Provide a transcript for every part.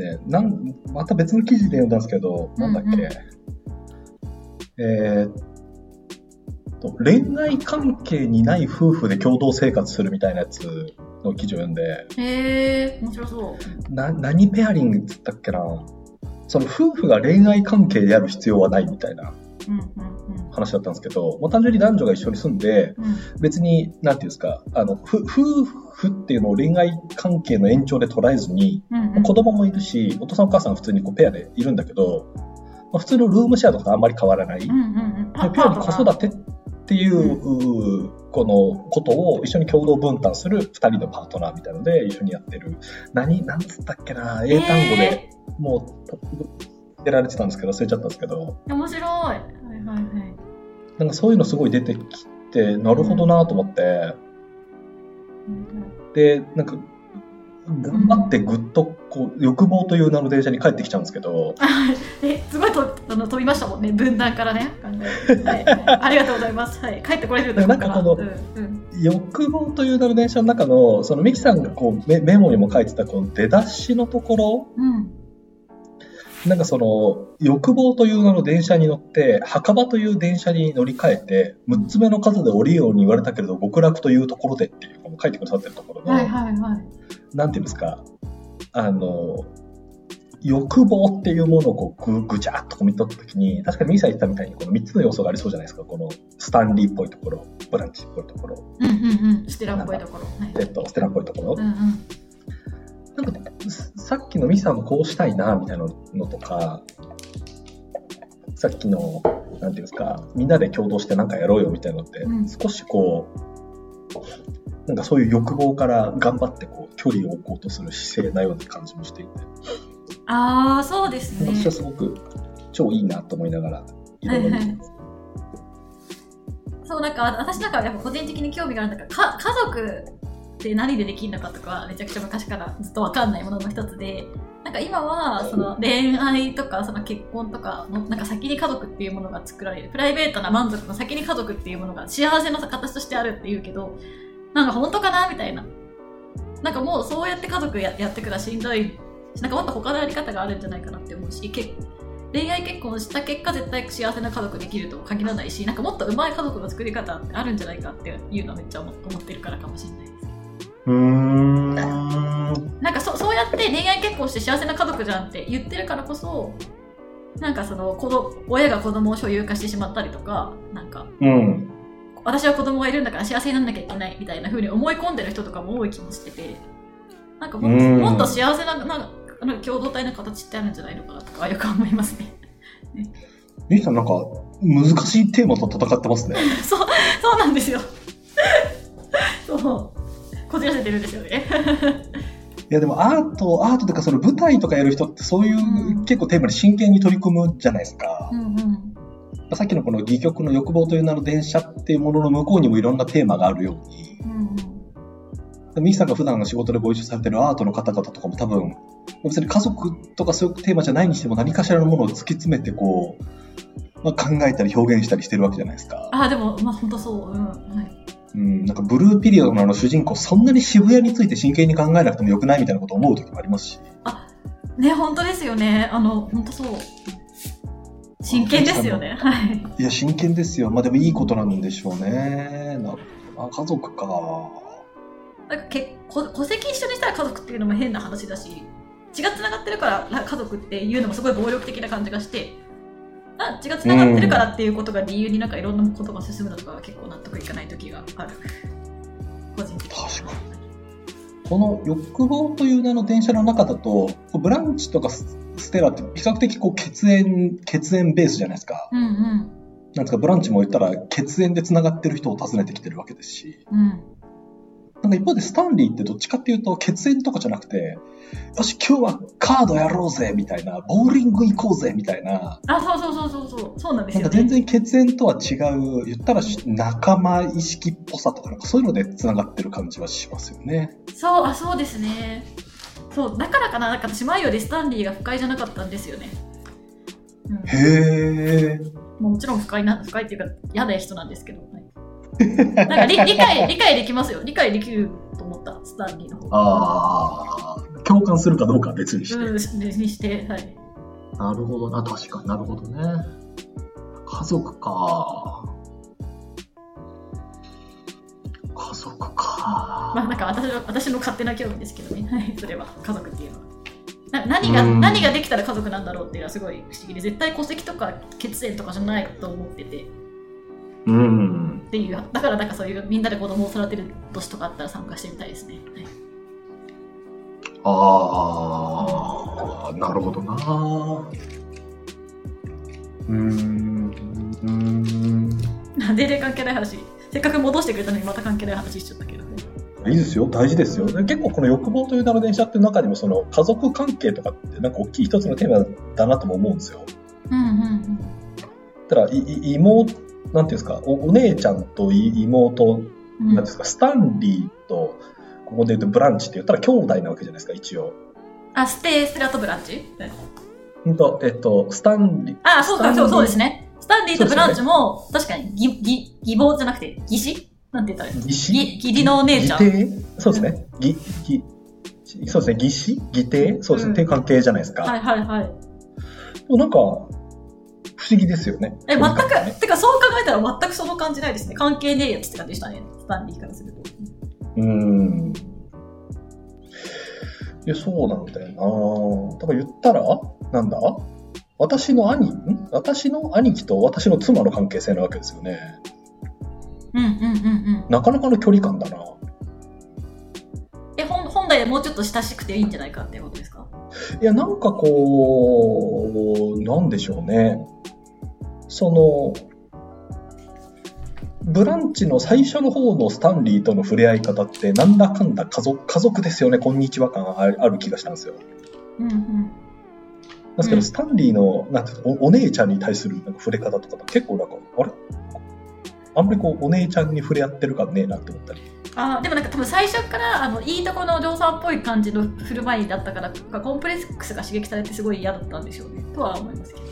ね、なん、また別の記事で読んだんですけど、なんだっけ？えーっと、恋愛関係にない夫婦で共同生活するみたいなやつの記事を読んで、へえ、面白そう。な、何ペアリングって言ったっけな？その夫婦が恋愛関係である必要はないみたいな。話だったんですけど、もう単純に男女が一緒に住んで、うん別に、なんていうんですか、あの、ふ夫婦っていうのを恋愛関係の延長で捉えずに、子供もいるし、お父さんお母さん普通にこうペアでいるんだけど、まあ、普通のルームシェアとかとあんまり変わらない。うんうんうん。でピュアに子育てっていう、このことを一緒に共同分担する二人のパートナーみたいので一緒にやってる。何、なんつったっけな、英単語でもう、出られてたんですけど、忘れちゃったんですけど、えー面白い。はいはい。はい。なんかそういうのすごい出てきて、なるほどなと思って、で、なんか、頑張ってぐっとこう欲望という名の電車に帰ってきちゃうんですけど、え、すごいとあの飛びましたもんね、分断からね。はい、ありがとうございます。はい、帰ってこれる。なんかこのうんうん。欲望という名の電車の中の、そのミキさんがこうメメモにも書いてたこの出だしのところ、うんなんかその欲望という名の電車に乗って、墓場という電車に乗り換えて、6つ目の数で降りるように言われたけれど、極楽というところでっていう書いてくださってるところの、はいはいはい。なんていうんですか、あの、欲望っていうものをこうぐぐちゃっとこう見とったときに、確かにミキさん言ったみたいにこの3つの要素がありそうじゃないですか。このスタンリーっぽいところ、ブランチっぽいところ、うんうんうん。ステラっぽいところ。はいえっと、ステラっぽいところ。うんうん。なんか、さっきのミキさんもこうしたいな、みたいなのとか、さっきの、なんていうんですか、みんなで共同してなんかやろうよみたいなのって、うん少しこう、なんかそういう欲望から頑張ってこう距離を置こうとする姿勢なような感じもしていて、ああ、そうですね。私はすごく超いいなと思いながら、いろいろ見てます。そう、なんか私なんかやっぱ個人的に興味があるんだから、か家族って何でできるのかとかめちゃくちゃ昔からずっとわかんないものの一つで、なんか今はその恋愛とかその結婚とかのなんか先に家族っていうものが作られる。プライベートな満足の先に家族っていうものが幸せの形としてあるっていうけど、なんか本当かなみたいな。なんかもうそうやって家族ややってくらしんどい。なんかもっと他のやり方があるんじゃないかなって思うし、け恋愛結婚した結果絶対幸せな家族できるとは限らないしなんかもっと上手い家族の作り方ってあるんじゃないかっていうのはめっちゃ思ってるからかもしれないうーん。なんかそそうやって恋愛結婚して幸せな家族じゃんって言ってるからこそなんかその子ど親が子供を所有化してしまったりとかなんかうん。私は子供がいるんだから幸せにならなきゃいけないみたいな風に思い込んでる人とかも多い気もしててなんかももっと幸せななんかあの共同体の形ってあるんじゃないのかなとかよく思いますねミキさんなんか難しいテーマと戦ってますね。そう、そうなんですよ。そう。こじらせてるんですよね。いやでもアート、アートとかその舞台とかやる人ってそういう、うん結構テーマに真剣に取り組むじゃないですか。うんうん。さっきのこの戯曲の欲望という名の電車っていうものの向こうにもいろんなテーマがあるように、うんミキさんが普段の仕事でご一緒されてるアートの方々とかも多分、別に家族とかそういうテーマじゃないにしても何かしらのものを突き詰めてこう、まあ、考えたり表現したりしてるわけじゃないですか。あ、でも、まあ本当そう。うん。はい。うん、なんかブルーピリオドのあの主人公、そんなに渋谷について真剣に考えなくてもよくないみたいなことを思う時もありますし。ね、本当ですよね。あの、本当そう。真剣ですよね。はい。いや、真剣ですよ。まあでもいいことなんでしょうね。なるほどな家族か。なんかけこ戸籍一緒にしたら家族っていうのも変な話だし、血が繋がってるから家族っていうのもすごい暴力的な感じがして、あ血が繋がってるからっていうことが理由になんかいろんなことが進むのとかは結構納得いかない時がある。個人的に。確かこの欲望という名の電車の中だと、ブランチとかスステラって比較的こう血縁、血縁ベースじゃないですか。うんうん。なんですか、ブランチも言ったら血縁で繋がってる人を訪ねてきてるわけですし。うん。なんか一方でスタンリーってどっちかっていうと血縁とかじゃなくて、よし、今日はカードやろうぜみたいな、ボーリング行こうぜみたいな、あ、そうそうそうそうそう。そうなんですよ、ね。なんか全然血縁とは違う、言ったら仲間意識っぽさとか、なんかそういうので繋がってる感じはしますよね。そう、あ、そうですね。そう、だからかな、なんか私前よりスタンリーが不快じゃなかったんですよね。うんへー。もちろん不快な、不快っていうか嫌な人なんですけど。はいなんか理理解、理解できますよ。理解できると思った、スタンリーの方が。ああ、共感するかどうかは別にして。うん、にして、はい。なるほどな、確かになるほどね。家族か。家族か。まあなんか私の私の勝手な興味ですけどね、はい、それは家族っていうのは。な何がうん何ができたら家族なんだろうっていうのはすごい不思議で絶対戸籍とか血縁とかじゃないと思っててっうん。ていうだからなんかそういうみんなで子供を育てる年とかあったら参加してみたいですね、はいああ、なるほどな。うーん。うーん。なんで関係ない話せっかく戻してくれたのにまた関係ない話しちゃったけどねいいですよ、大事ですよ。で結構この欲望という名の電車っていう中にもその家族関係とかってなんか大きい一つのテーマだなとも思うんですよ。うんうんただ、いい妹、なんていうんですか、おお姉ちゃんとい妹、うん。うんなんていうんですか、スタンリーと、ここで言うとブランチって言ったら兄弟なわけじゃないですか、一応。あステーステラとブランチ？うんと、えっと、スタンリー。あそうかそうそうですね。ねスタンリーとブランチも確かに義義義母じゃなくて義子？なんて言ったらいいの？義子？義義理のお姉ちゃん。そうですね。義、義、そうですね、義子？義弟？そうですね、うん。っていう関係じゃないですか。はいはいはい。なんか、不思議ですよね。え、全くてかそう考えたら全くその感じないですね。関係ねえやつって感じでしたね。スタンリーからすると。うーん。いや、そうなんだよなだから言ったら、なんだ？私の兄、ん私の兄貴と私の妻の関係性なわけですよね。うんうんうんうん。なかなかの距離感だな。え、本本来もうちょっと親しくていいんじゃないかっていうことですか？いや、なんかこう、なんでしょうね。その、ブランチの最初の方のスタンリーとの触れ合い方って、なんだかんだ家族、家族ですよね、こんにちは感あるある気がしたんですよ。うんうん。ですけど、うんスタンリーの、なんおお姉ちゃんに対するなんか触れ方とか結構なんか、あれ？あんまりこう、お姉ちゃんに触れ合ってる感ねえなって思ったり。あーでもなんか多分最初からあのいいとこのお嬢さんっぽい感じの振る舞いだったからコンプレックスが刺激されてすごい嫌だったんでしょうねとは思いますけど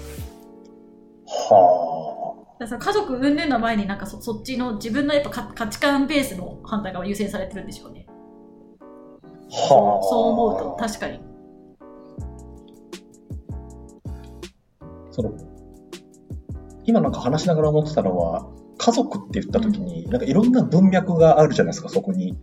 はだから家族云々の前になんかそそっちの自分のやっぱ価価値観ベースの反対が優先されてるんでしょうね。あ。はあ。そう思うと確かに。その、今なんか話しながら思ってたのは、家族って言った時に、なんかいろんな文脈があるじゃないですか、そこに。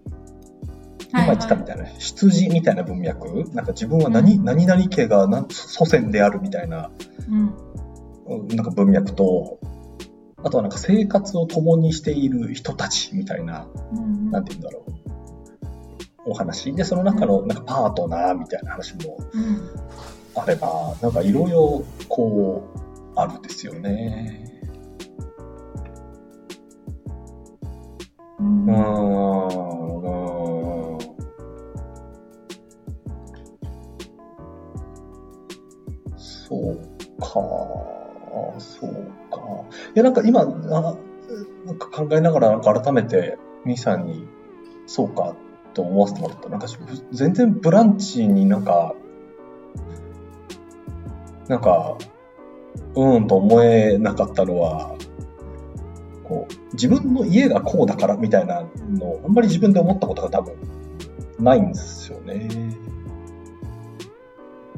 今言ってたみたいな、羊みたいな文脈。なんか自分は何、何々家が何祖先であるみたいな、うんうんなんか文脈と、あとはなんか生活を共にしている人たちみたいな、うんなんて言うんだろう。お話。で、その中のなんかパートナーみたいな話もうんあれば、なんかいろいろこう、あるんですよね。うんうーん。や、なんか今、あなんか考えながら、なんか改めて、ミさんに、そうか、と思わせてもらった。なんか、全然ブランチになんか、なんか、うーんと思えなかったのは、こう、自分の家がこうだからみたいなのを、あんまり自分で思ったことが多分、ないんですよね。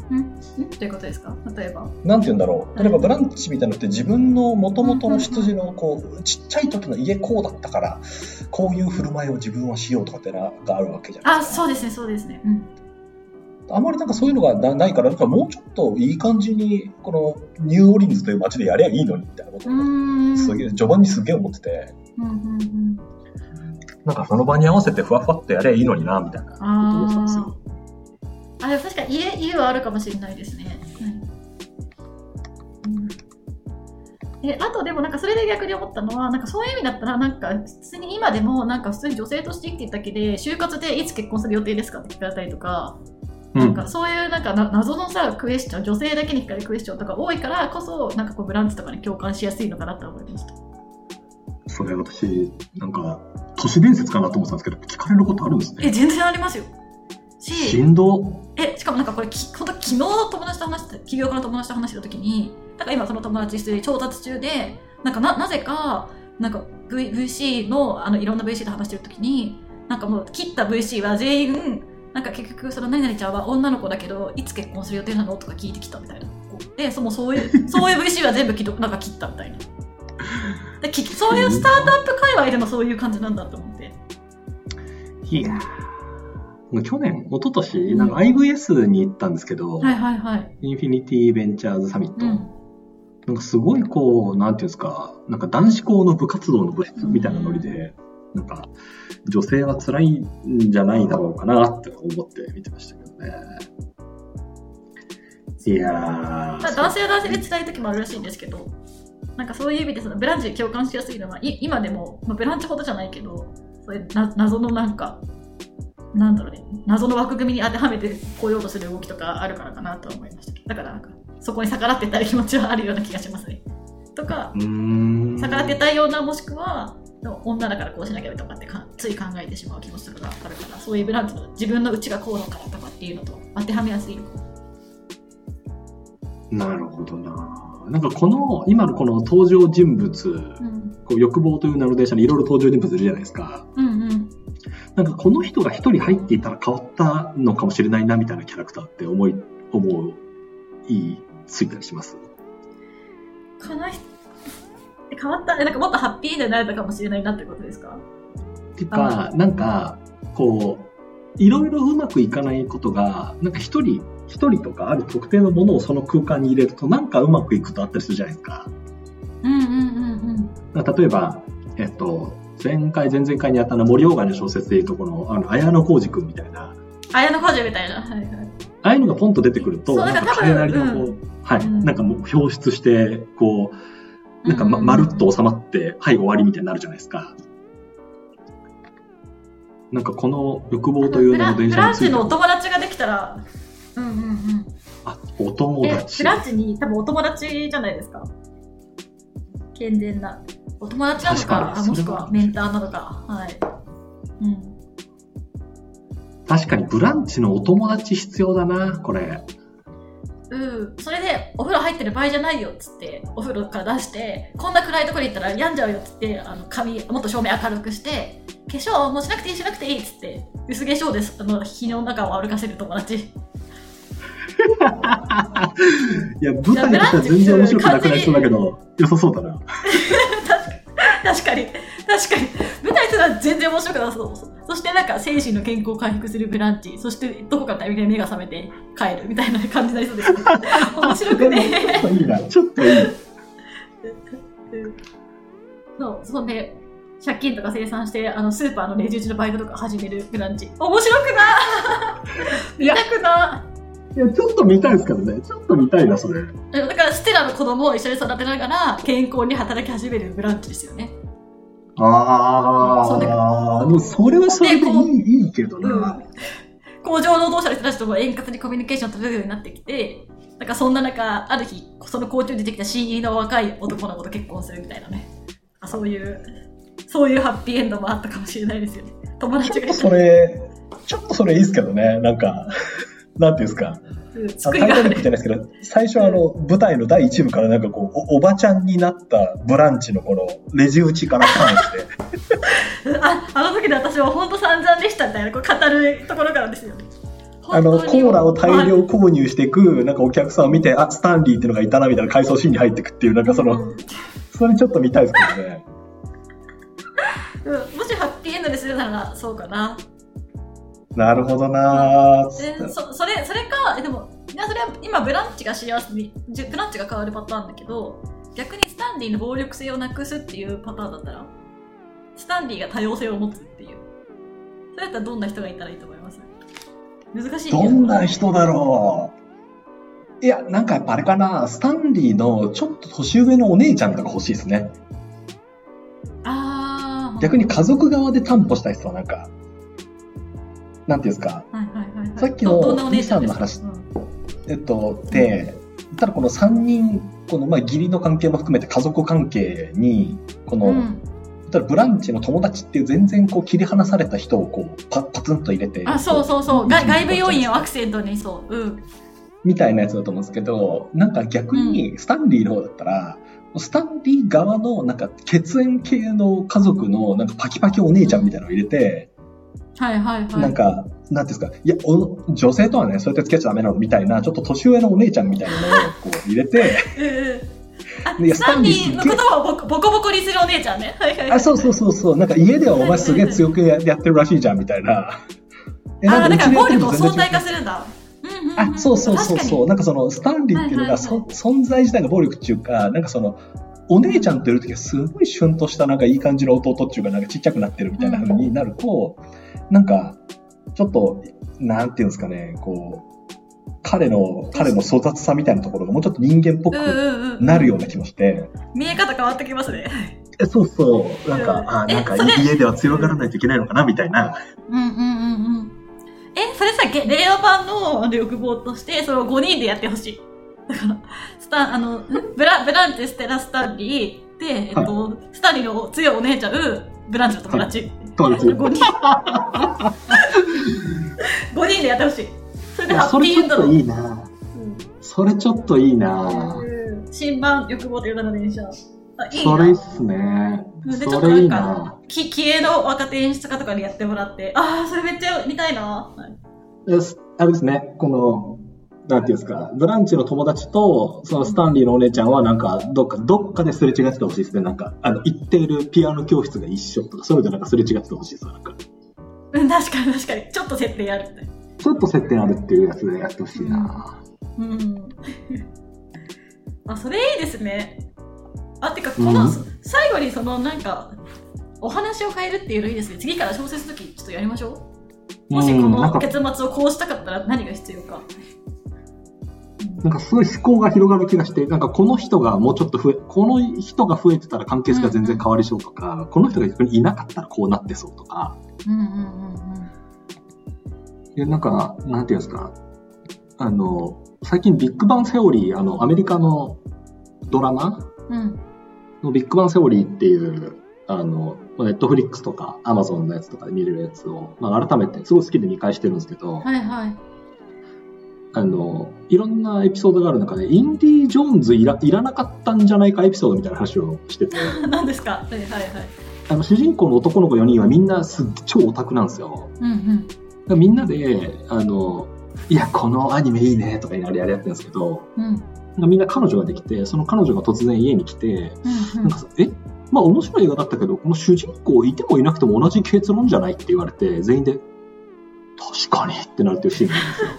うんんということですか？例えば。なんて言うんだろう。例えばブランチみたいなのって自分の元々の出自の、こう、ちっちゃい時の家こうだったから、こういう振る舞いを自分はしようとかってのがあるわけじゃないあですか。そうですね。そうですね。うん。あんまりなんかそういうのがなないから、なんかもうちょっといい感じに、このニューオーリンズという街でやりゃいいのにみたいなことうを、すげえ、序盤にすげえ思ってて、うんうんうん。なんかその場に合わせてふわふわっとやりゃいいのにな、みたいな。ことを思ってたんですよ。あ確かに家家はあるかもしれないですね、うん。えあとでもなんかそれで逆に思ったのはなんかそういう意味だったらなんか普通に今でもなんか普通に女性として生きていただけで就活でいつ結婚する予定ですかって聞かれたりとか、なんかそういうなんかな謎のさクエスチョン女性だけに聞かれるクエスチョンとか多いからこそなんかこうブランチとかに共感しやすいのかなと思いました。それ私、なんか、都市伝説かなと思ってたんですけど、聞かれることあるんですえ。全然ありますよし振動えしかもなんかこれき本当昨日友達と話して起業家の友達と話してた時になんか今その友達一人調達中でなんかななぜかなんか、v、VC のあのいろんな VC と話してる時になんかもう切った VC は全員なんか結局その何々ちゃんは女の子だけどいつ結婚する予定なのとか聞いてきたみたいな。でそのそういう そういう VC は全部きなんか切ったみたいな。できそういうスタートアップ界隈でもそういう感じなんだと思って。いやー去年、一昨年なんか IVS に行ったんですけど、はいはいはいインフィニティベンチャーズサミット。うんなんかすごいこう、なんていうんですか、なんか男子校の部活動の部室みたいなノリで、なんか女性は辛いんじゃないだろうかなって思って見てましたけどね。いや男性は男性で辛い時もあるらしいんですけどなんかそういう意味でそのブランチに共感しやすいのはい今でも、まあ、ブランチほどじゃないけどそういうな謎のなんかなんだろうね。謎の枠組みに当てはめてこようとする動きとかあるからかなとは思いました。だからなんかそこに逆らってたい気持ちはあるような気がしますね。とか。逆らってたいようなもしくは女だからこうしなきゃとかってかつい考えてしまう気持ちとかがあるからそういうブランチの自分の内がこうだからとかっていうのと当てはめやすい。なるほどな。なんかこの、今のこの登場人物、うん。こう欲望という名の電車にいろいろ登場人物いるじゃないですか。うんうんなんかこの人が一人入っていたら変わったのかもしれないなみたいなキャラクターって思い、思う、いい、ついたりします？かな人変わったえなんかもっとハッピーになれたかもしれないなってことですか？っていうか、なんか、こう、いろいろうまくいかないことが、なんか一人、一人とかある特定のものをその空間に入れると、なんかうまくいくことあったりするじゃないですか。うんうんうんうん例えば、えっと、前回、前々回にやったのは森鴎外の小説でいうとこの、あの、綾野浩二君みたいな、綾野浩二みたいな。はいはい。ああいうのがポンと出てくると、なんか彼なりのこう、はい、うん。なんかもう表出して、こう、なんかま、うんまるっと収まって、はい、終わりみたいになるじゃないですか。なんかこの欲望という名の電車について。はランチのお友達ができたらうんうんうん。あ、お友え達。ブランチに多分お友達じゃないですか健全なお友達なのかあもしくはは。メンターなのか。はい。うん。確かにブランチのお友達必要だな、これ。うん、それでお風呂入ってる場合じゃないよっつってお風呂から出してこんな暗いところに行ったら病んじゃうよっつってあの髪もっと照明明るくして化粧もうしなくていいしなくていいっつって薄化粧です。あの日の中を歩かせる友達いや、舞台としては全然面白くなくなりそうだけど、良さそうだな。確かに。確かに。舞台すら全然面白くなさそう。そしてなんか精神の健康を回復するブランチ。そしてどこかのタイミングで目が覚めて帰るみたいな感じになりそうです。ね 面白くね。ちょっといいな、ちょっといい。そう、そんで、借金とか生産して、あの、スーパーのレジ打ちのバイトとか始めるブランチ。面白くない。見や。たくないや、ちょっと見たいですけどね。ちょっと見たいな、それ。えだから、ステラの子供を一緒に育てながら、健康に働き始めるブランチですよね。ああ、でもそれはそれでいいいいけどな。うん工場労働者の人たちとも円滑にコミュニケーション取れるようになってきて、なんかそんな中、ある日、その工場に出てきた CE の若い男の子と結婚するみたいなね。あそういう、そういうハッピーエンドもあったかもしれないですよね。友達がそれ、ちょっとそれいいですけどね。なんか、なんていうんですか？タイタニックじゃないですけど、最初あの、舞台の第1部からなんかこう、おおばちゃんになったブランチのこの、レジ打ちから関して、ああの時で私は本当散々でしたみたいなこう語るところからですよね。あの、コーラを大量購入していく、なんかお客さんを見て、あ、スタンリーっていうのがいたな、みたいな回想シーンに入っていくっていう、なんかその、うんそれちょっと見たいですけどね。うんもしハッピーエンドにするならそうかな。なるほどなでそそれそれかえでもいやそれは今ブランチが幸せにじブランチが変わるパターンだけど逆にスタンリーの暴力性をなくすっていうパターンだったらスタンリーが多様性を持つっていう。それだったらどんな人がいたらいいと思います？難しいけど。んな人だろう。いや、なんかやっぱあれかな、スタンリーのちょっと年上のお姉ちゃんとか欲しいですね。ああ逆に家族側で担保したい人はなんか、なんていうんですか、はいはいはいはい。さっきのどどんなお姉ちゃんえっと、で、ただこの3人、このまあ義理の関係も含めて家族関係に、この、うん。うんただブランチの友達っていう全然こう切り離された人をこうパパツンと入れて、あそうそうそう。外部要因をアクセントにそう。うん。みたいなやつだと思うんですけど、なんか逆にスタンリーの方だったら、スタンリー側のなんか血縁系の家族のなんかパキパキお姉ちゃんみたいなのを入れて、はいはいはいなんかなんていうんですか、いや、お女性とはね、そうやって付き合っちゃダメなのみたいな、ちょっと年上のお姉ちゃんみたいなのをこう入れて、いやスタンリーの言葉をボコボコにするお姉ちゃんね。はいはいはい。あ、そうそうそうそう、なんか家ではお前すげえ強くややってるらしいじゃんみたいな。え あーだから暴力を相対ってるの全然違う化するんだ。あ、そうそうそうそう。確なんかその、スタンリーっていうのが、はいそ存在自体が暴力っていうか、なんかその、お姉ちゃんといるときはすごいシュンとしたなんかいい感じの弟っていうか、なんかちっちゃくなってるみたいな風になると、なんか、ちょっと、なんていうんですかね、こう、彼の、彼の粗雑さみたいなところがもうちょっと人間っぽく。なるような気もして、見え方変わってきますね。えそうそう、なんか、うんあ、なんか家では強がらないといけないのかなみたいな。うんうんうんうん。え、それさ、げ令和版の欲望として、それを5人でやってほしい。だから、スタン、あの、んブラ、ブランチ、ステラ、スタンリー、で、えっと、スタンリーの強いお姉ちゃん、ブランチの友達。友達5人。5人でやってほしい。それでハッそれちょっとピーエンドの。いいなそれちょっといいなうん新版欲望という名の電車。あ、いいそれいいっな。すね。で、ちょっそれいいとなんかな、き、気鋭の若手演出家とかにやってもらって、ああ、それめっちゃ見たいな。はいあれですね、この、なんていうんですか、ブランチの友達と、そのスタンリーのお姉ちゃんは、なんか、どっか、どっかですれ違っててほしいですね。なんか、あの、行っているピアノ教室が一緒とか、そういうのでなんかすれ違っててほしいですよ。なんか、うん、確かに確かに。ちょっと設定あるね。ちょっと接点あるっていうやつでやってほしいなうん。あ、それいいですね。あ、てか、この、うん最後にその、なんか、お話を変えるっていうのいいですね。次から小説の時、ちょっとやりましょう。もしこの結末をこうしたかったら何が必要か。なんかすごい思考が広がる気がして、なんかこの人がもうちょっと増え、この人が増えてたら関係性が全然変わりそうとか、この人が逆にいなかったらこうなってそうとか、うんうんうんいや、なんか、なんていうんですか、あの、最近ビッグバンセオリー、あの、アメリカのドラマうん。うん。のビッグバンセオリーっていう、あの、ネットフリックスとかアマゾンのやつとかで見れるやつを、まあ、改めてすごい好きで見返してるんですけど、はいはい。あの、いろんなエピソードがある中で、インディ・ージョーンズいらいらなかったんじゃないかエピソードみたいな話をしてて、何ですか？はいはいはい。あの主人公の男の子4人はみんなすっ超オタクなんですよ。うんうん。みんなで、あの、いや、このアニメいいねとか言いながらやってるんですけど、うん。みんな彼女ができて、その彼女が突然家に来て、うんなんかさ、え？まあ面白い映画だったけど、この主人公いてもいなくても同じ結論じゃないって言われて、全員で、確かにってなるっていうシーンがあるんですよ。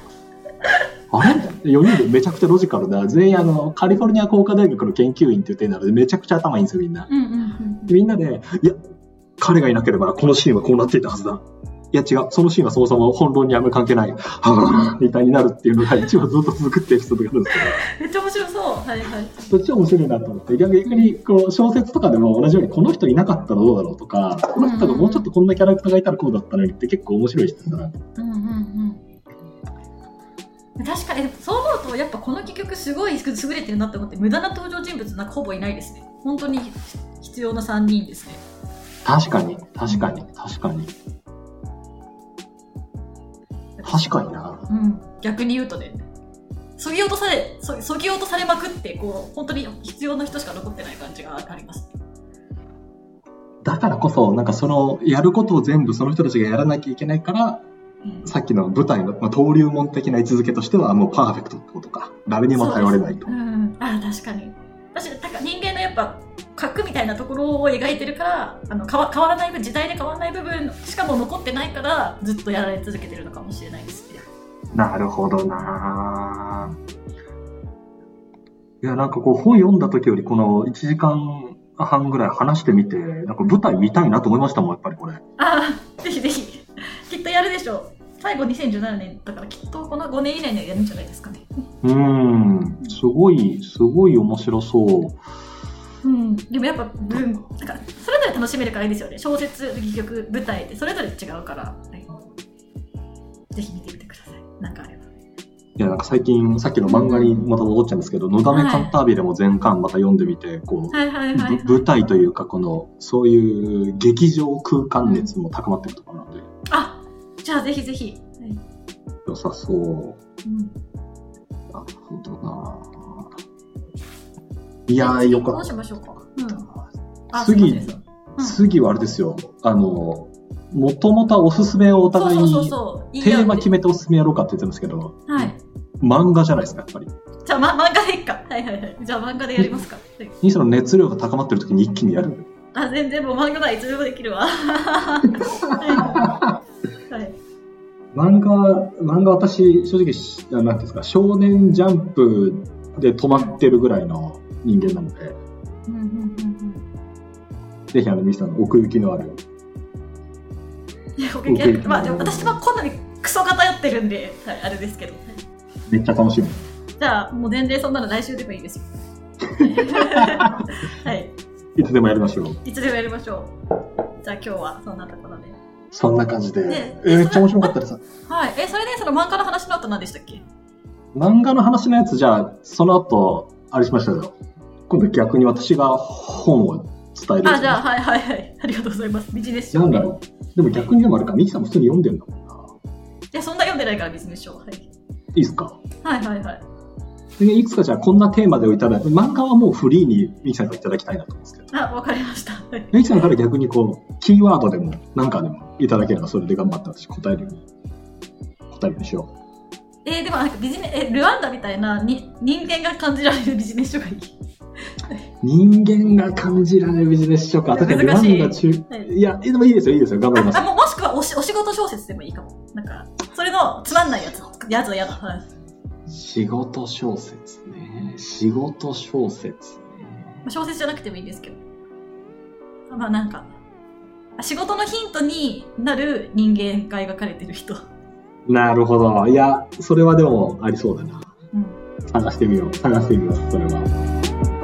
あれ？みたいな。4人でめちゃくちゃロジカルな、全員あの、カリフォルニア工科大学の研究員っていう点なので、めちゃくちゃ頭いいんですよ、みんな。うんうんうん。でみんなで、いや、彼がいなければこのシーンはこうなっていたはずだ。いや違う、そのシーンはそもそも本論にあんまり関係ない。みたいになるっていうのが一応ずっと続くってエピソードがあるんですけど。めっちゃ面白そう。はいはい。そっちは面白いなと思って、逆にこう小説とかでも同じように、この人いなかったらどうだろうとか、この人がもうちょっとこんなキャラクターがいたらこうだったのにって結構面白い視点だなと。うんうんうん。確かに、そう思うと、やっぱこの戯曲すごい優れてるなって思って、無駄な登場人物なんかほぼいないですね。本当に必要な3人ですね。確かに、確かに、確かに。確かにな。うん。逆に言うとね、そぎ落とされ、そそぎ落とされまくって、こう、本当に必要な人しか残ってない感じがあります。だからこそ、なんかその、やることを全部その人たちがやらなきゃいけないから、うんさっきの舞台の、まあ、登竜門的な位置づけとしてはもうパーフェクトってことか。誰にも頼れないとそう。ん。あ確かに。私、なんか人間のやっぱ、核みたいなところを描いてるから、あの変わ変わらない分、時代で変わらない部分しかも残ってないから、ずっとやられ続けてるのかもしれないですね。なるほどなぁいや、なんかこう本読んだ時よりこの1時間半ぐらい話してみて、なんか舞台見たいなと思いましたもん、やっぱりこれ。ああ、ぜひぜひ。きっとやるでしょう。最後2017年だからきっとこの5年以内にはやるんじゃないですかね。うーん、すごい、すごい面白そう。うん。でもやっぱ文、なんかそれぞれ楽しめるからいいですよね。小説、戯曲、舞台ってそれぞれ違うから。はいぜひ見てみてください。なんかあれば。いや、なんか最近、さっきの漫画にまた戻っちゃうんですけど、のだめカンタービレも全巻また読んでみて。舞台というか、この、そういう劇場空間熱も高まっていくところなので、あじゃあぜひぜひ。はい良さそう。うんなるほどないやー、よかっどうしましょうか。うん。次次はあれですよ。あの、もともとはおすすめをお互いにテーマよ決めておすすめやろうかって言ってるんですけど、はい。漫画じゃないですか、やっぱり。じゃあ、ま、漫画でいっか。はいはいはい。じゃあ漫画でやりますか。はい兄さんの熱量が高まってる時に一気にやる。あ、全然もう漫画ならいつでもできるわ。はい。はい。漫画、漫画私、正直、しなんていうんですか、少年ジャンプで止まってるぐらいの人間なので、うんうんうんうん。ぜひあの、ミスさんの奥行きのある。いや、ご経験まあ、でも私はこんなにクソ偏ってるんで、はい、あれですけど。めっちゃ楽しみ。じゃあ、もう全然そんなの来週でもいいですよ。はい。いつでもやりましょう。いつでもやりましょう。じゃあ今日はそんなところで。そんな感じで。ねえーめっちゃ面白かったです。はい。え、それでその漫画の話の後何でしたっけ？漫画の話のやつ、じゃあ、その後、あれしましたよ。今度逆に私が本を伝える。あ、じゃあ、はいはいはい。ありがとうございます。ビジネス書。なんだろう。でも逆にでもあるか、ミキさんも普通に読んでるんだもんな。いや、そんな読んでないからビジネス書。はい。いいですか？はいはいはい。でいくつかじゃあこんなテーマでをいただいて、漫画はもうフリーにミキさんからいただきたいなと思うんですけど、あ、わかりました。はいミキさんから逆にこう、キーワードでもなんかでもいただければそれで頑張って私答えるように、答えるようにしよえーでもなんかビジネえ、ルワンダみたいなに人間が感じられるビジネス書がいい。う。人間が感じられるビジネス書か。確かにルワンダ中、はいいや、でもいいですよ、いいですよ、頑張りますあ、。ももしくはおしお仕事小説でもいいかも。なんか、それのつまんないやつ。やつは嫌だ。はい。仕事小説ね。仕事小説ね。まあ小説じゃなくてもいいですけど。まあなんか、あ仕事のヒントになる人間が描かれてる人。なるほど。いや、それはでもありそうだな。うん。探してみよう。探してみます、それは。